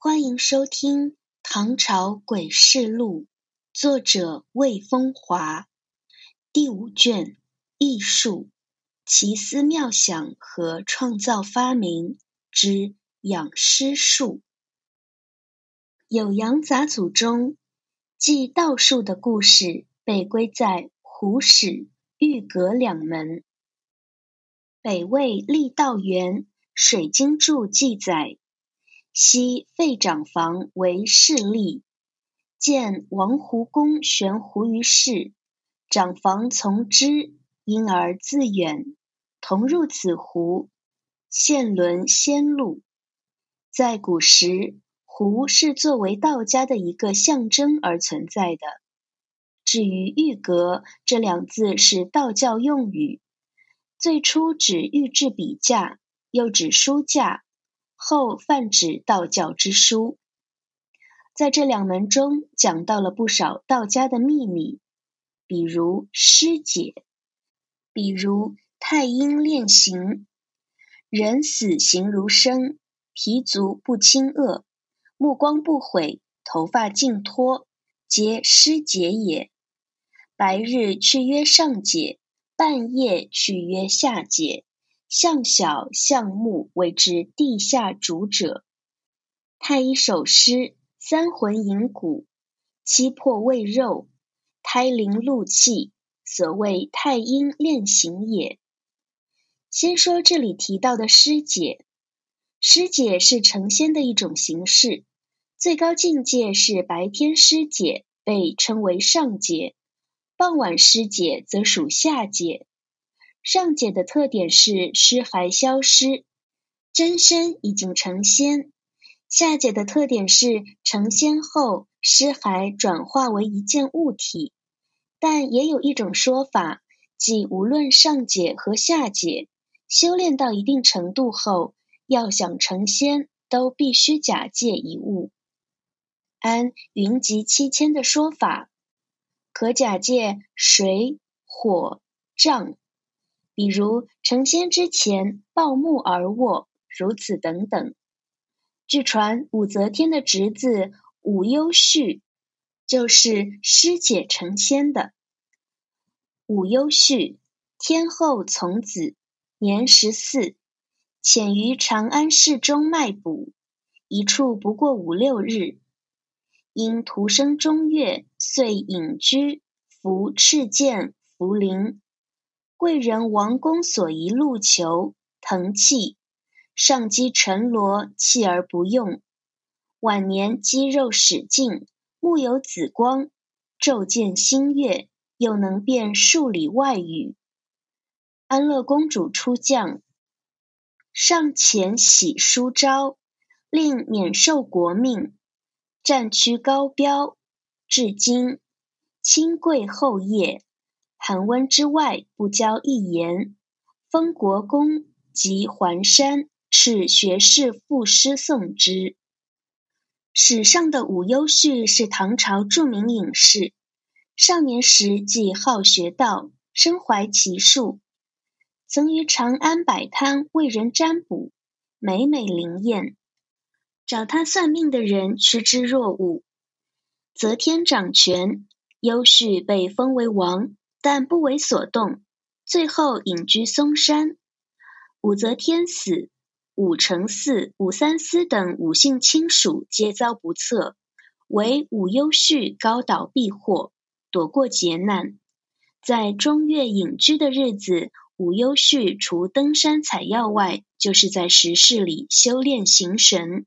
欢迎收听《唐朝诡事录》，作者魏风华，第五卷艺术、奇思妙想和创造发明之养尸术。酉阳杂组中，记道术的故事被归在胡史、玉阁两门。北魏郦道元《水经注》记载。昔废长房为势力，见王胡公悬壶于市，长房从之，因而自远，同入此壶，现轮仙路。在古时，壶是作为道家的一个象征而存在的。至于玉阁这两字是道教用语，最初指玉制笔架，又指书架。后泛指道教之书，在这两门中讲到了不少道家的秘密，比如师解，比如太阴炼形，人死形如生，皮足不侵恶，目光不毁，头发尽脱，皆师解也。白日去曰上解，半夜去曰下解。向小向木为之地下主者。太医手施三魂引骨，七魄喂肉，胎灵露气，所谓太阴炼形也。先说这里提到的师解，师解是成仙的一种形式，最高境界是白天师解，被称为上解；傍晚师解则属下解。上解的特点是尸骸消失，真身已经成仙；下解的特点是成仙后尸骸转化为一件物体。但也有一种说法，即无论上解和下解，修炼到一定程度后，要想成仙，都必须假借一物。按云集七千的说法，可假借水、火、杖。比如成仙之前抱木而卧，如此等等。据传武则天的侄子武攸绪就是师姐成仙的。武攸绪，天后从子，年十四，潜于长安市中卖卜，一处不过五六日，因徒生中月，遂隐居，服赤剑，茯苓。贵人王公所遗禄求腾气，上击沉罗，气而不用。晚年肌肉使尽，目有紫光，昼见星月，又能辨数里外语。安乐公主出将，上前喜书招，令免受国命，战区高标，至今亲贵后业。寒温之外，不交一言。封国公及环山，敕学士赋诗颂之。史上的武攸绪是唐朝著名隐士，少年时即好学道，身怀奇术，曾于长安摆摊为人占卜，每每灵验。找他算命的人趋之若鹜。则天掌权，攸绪被封为王。但不为所动，最后隐居嵩山。武则天死，武承嗣、武三思等武姓亲属皆遭不测，唯武攸绪高岛避祸，躲过劫难。在中岳隐居的日子，武攸绪除登山采药外，就是在石室里修炼形神。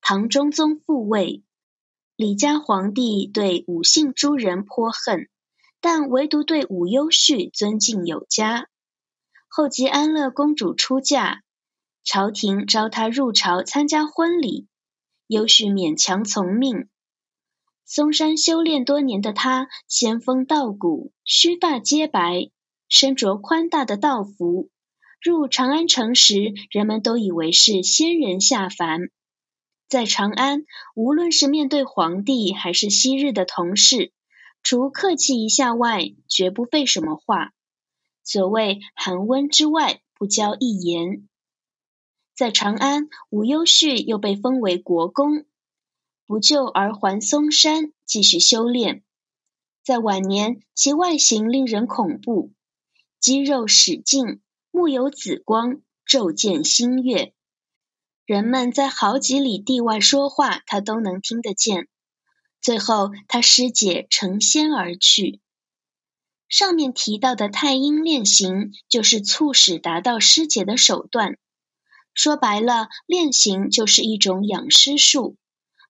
唐中宗复位，李家皇帝对武姓诸人颇恨。但唯独对武攸绪尊敬有加。后及安乐公主出嫁，朝廷召他入朝参加婚礼，攸绪勉强从命。嵩山修炼多年的他，仙风道骨，须发皆白，身着宽大的道服。入长安城时，人们都以为是仙人下凡。在长安，无论是面对皇帝，还是昔日的同事。除客气一下外，绝不废什么话。所谓寒温之外，不交一言。在长安，无忧绪又被封为国公，不救而还嵩山继续修炼。在晚年，其外形令人恐怖，肌肉使劲，目有紫光，昼见星月。人们在好几里地外说话，他都能听得见。最后，他师姐成仙而去。上面提到的太阴炼形，就是促使达到师姐的手段。说白了，炼形就是一种养尸术，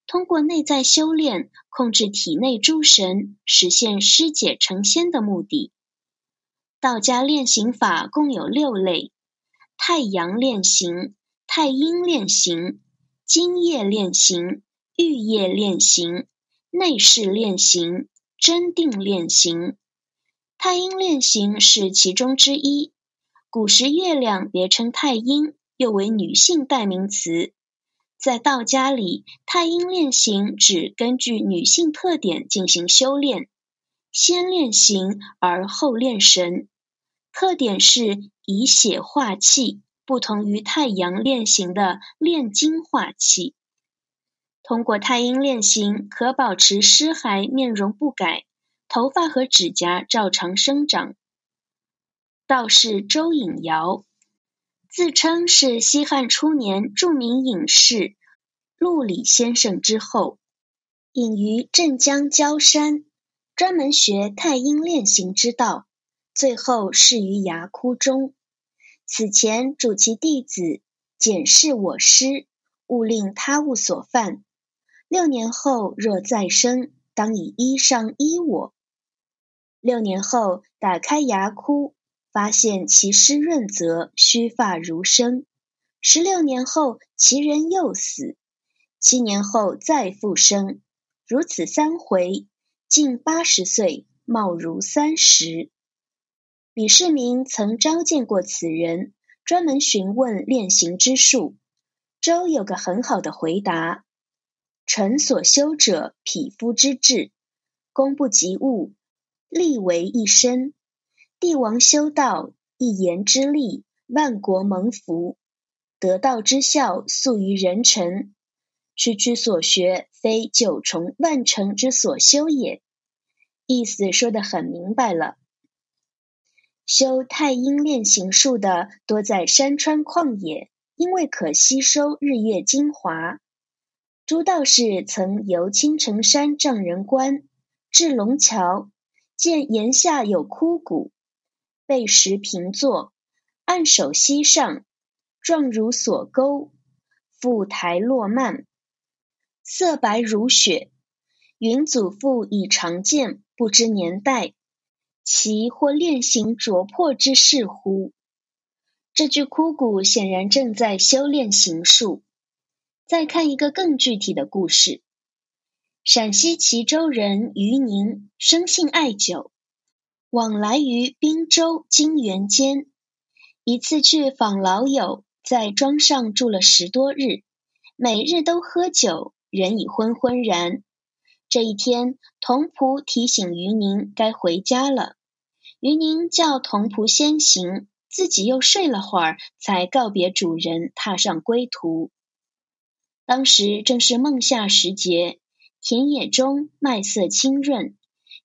通过内在修炼，控制体内诸神，实现师姐成仙的目的。道家炼形法共有六类：太阳炼形、太阴炼形、精液炼形、玉液炼形、内视炼形、真定炼形。太阴炼形是其中之一。古时月亮别称太阴。又为女性代名词，在道家里，太阴炼形指根据女性特点进行修炼，先炼形而后炼神，特点是以血化气，不同于太阳炼形的炼精化气。通过太阴练形，可保持尸骸面容不改，头发和指甲照常生长。道士周隐尧。自称是西汉初年著名隐士陆李先生之后，隐于镇江焦山，专门学太阴炼形之道，最后逝于崖窟中。此前嘱其弟子检视我师，勿令他物所犯。六年后若再生，当以衣裳衣我。六年后打开牙窟。发现其湿润泽，须发如生。十六年后，其人又死。七年后再复生，如此三回，近八十岁，貌如三十。李世民曾召见过此人，专门询问炼形之术。周有个很好的回答：“臣所修者，匹夫之志，功不及物，力为一身。”帝王修道，一言之力，万国蒙福；得道之效，速于人臣。区区所学，非九重万乘之所修也。意思说得很明白了。修太阴炼形术的，多在山川旷野，因为可吸收日月精华。朱道士曾游青城山丈人关，至龙桥，见岩下有枯骨。背石平坐，按手膝上，状如锁钩，腹台落蔓，色白如雪。云祖父已常见，不知年代，其或炼形灼破之事乎？这具枯骨显然正在修炼形术。再看一个更具体的故事：陕西齐州人于宁生性爱酒。往来于滨州、金元间，一次去访老友，在庄上住了十多日，每日都喝酒，人已昏昏然。这一天，童仆提醒于宁该回家了，于宁叫童仆先行，自己又睡了会儿，才告别主人，踏上归途。当时正是孟夏时节，田野中麦色清润。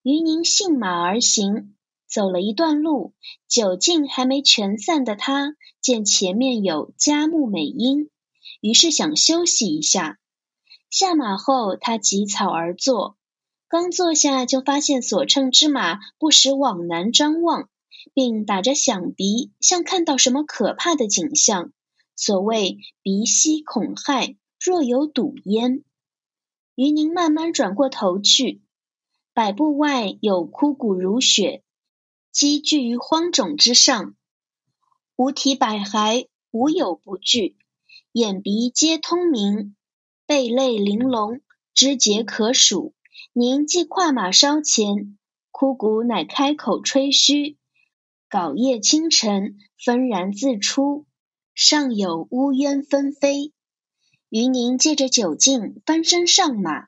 于宁信马而行，走了一段路，酒劲还没全散的他，见前面有佳木美荫，于是想休息一下。下马后，他疾草而坐，刚坐下就发现所乘之马不时往南张望，并打着响鼻，像看到什么可怕的景象。所谓鼻息恐骇，若有堵焉。于宁慢慢转过头去。百步外有枯骨如雪，积聚于荒冢之上，五体百骸，无有不具，眼鼻皆通明，贝类玲珑，肢节可数。您即跨马稍前，枯骨乃开口吹嘘，槁叶清晨，纷然自出，上有乌烟纷飞。于宁借着酒劲，翻身上马，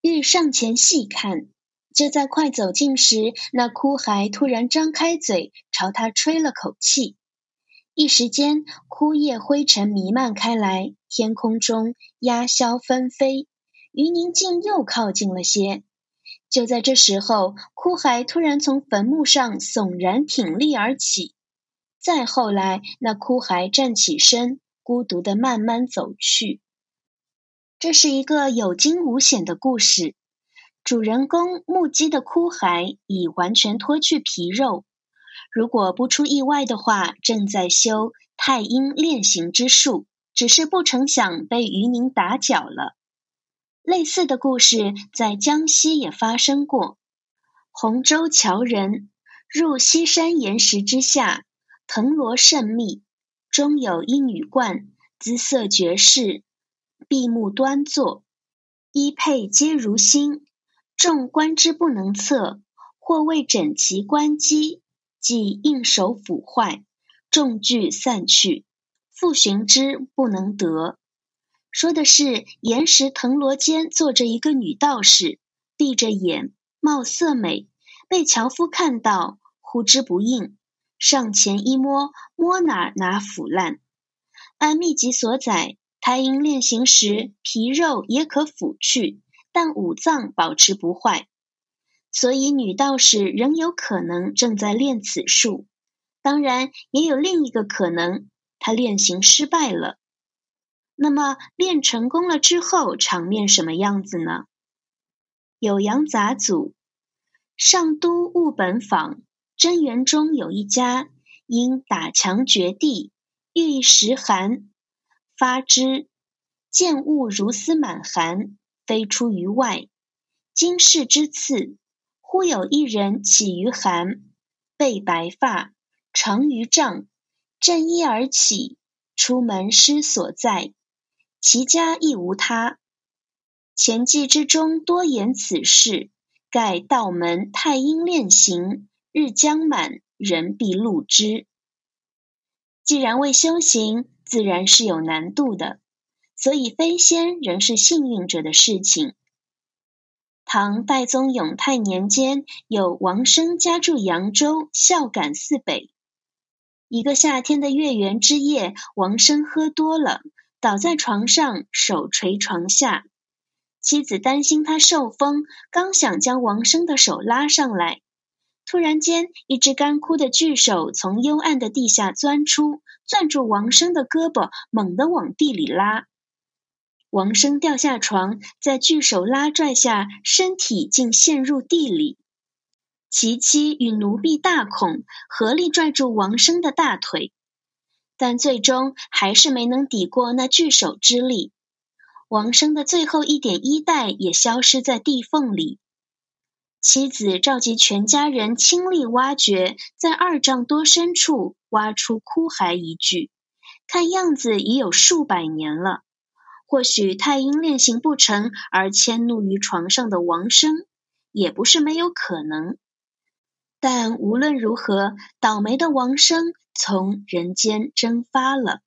欲上前细看。就在快走近时，那枯骸突然张开嘴，朝他吹了口气。一时间，枯叶灰尘弥漫开来，天空中鸦梢纷飞，于宁竟又靠近了些。就在这时候，枯骸突然从坟墓上悚然挺立而起。再后来，那枯骸站起身，孤独地慢慢走去。这是一个有惊无险的故事。主人公目击的枯骸已完全脱去皮肉，如果不出意外的话，正在修太阴炼形之术，只是不成想被渔宁打搅了。类似的故事在江西也发生过。洪州樵人入西山岩石之下。藤萝甚密，中有一女冠，姿色绝世，闭目端坐，衣佩皆如新，众观之不能测。或谓整齐观机，即应手腐坏，众聚散去，复寻之不能得。说的是岩石藤萝间坐着一个女道士，闭着眼，貌色美，被樵夫看到，呼之不应。上前一摸，摸哪哪腐烂。按秘籍所载，太阴炼形时，皮肉也可腐去，但五脏保持不坏。所以女道士仍有可能正在练此术。当然，也有另一个可能，她练形失败了。那么练成功了之后，场面什么样子呢？酉阳杂祖，上都务本坊。真元中有一家，因打墙掘地，遇时寒，发之，见物如丝满寒，飞出于外。经世之次，忽有一人起于寒，背白发，长于丈，振衣而起，出门失所在。其家亦无他。前记之中多言此事，盖道门太阴炼形。日将满，人必禄之。既然为修行，自然是有难度的，所以飞仙仍是幸运者的事情。唐代宗永泰年间，有王生家住扬州，孝感寺北。一个夏天的月圆之夜，王生喝多了，倒在床上，手垂床下。妻子担心他受风，刚想将王生的手拉上来。突然间，一只干枯的巨手从幽暗的地下钻出，攥住王生的胳膊，猛地往地里拉。王生掉下床，在巨手拉拽下，身体竟陷入地里。其妻与奴婢大恐，合力拽住王生的大腿，但最终还是没能抵过那巨手之力。王生的最后一点衣带也消失在地缝里。妻子召集全家人倾力挖掘，在二丈多深处挖出枯骸一具，看样子已有数百年了。或许太阴炼形不成而迁怒于床上的王生，也不是没有可能。但无论如何，倒霉的王生从人间蒸发了。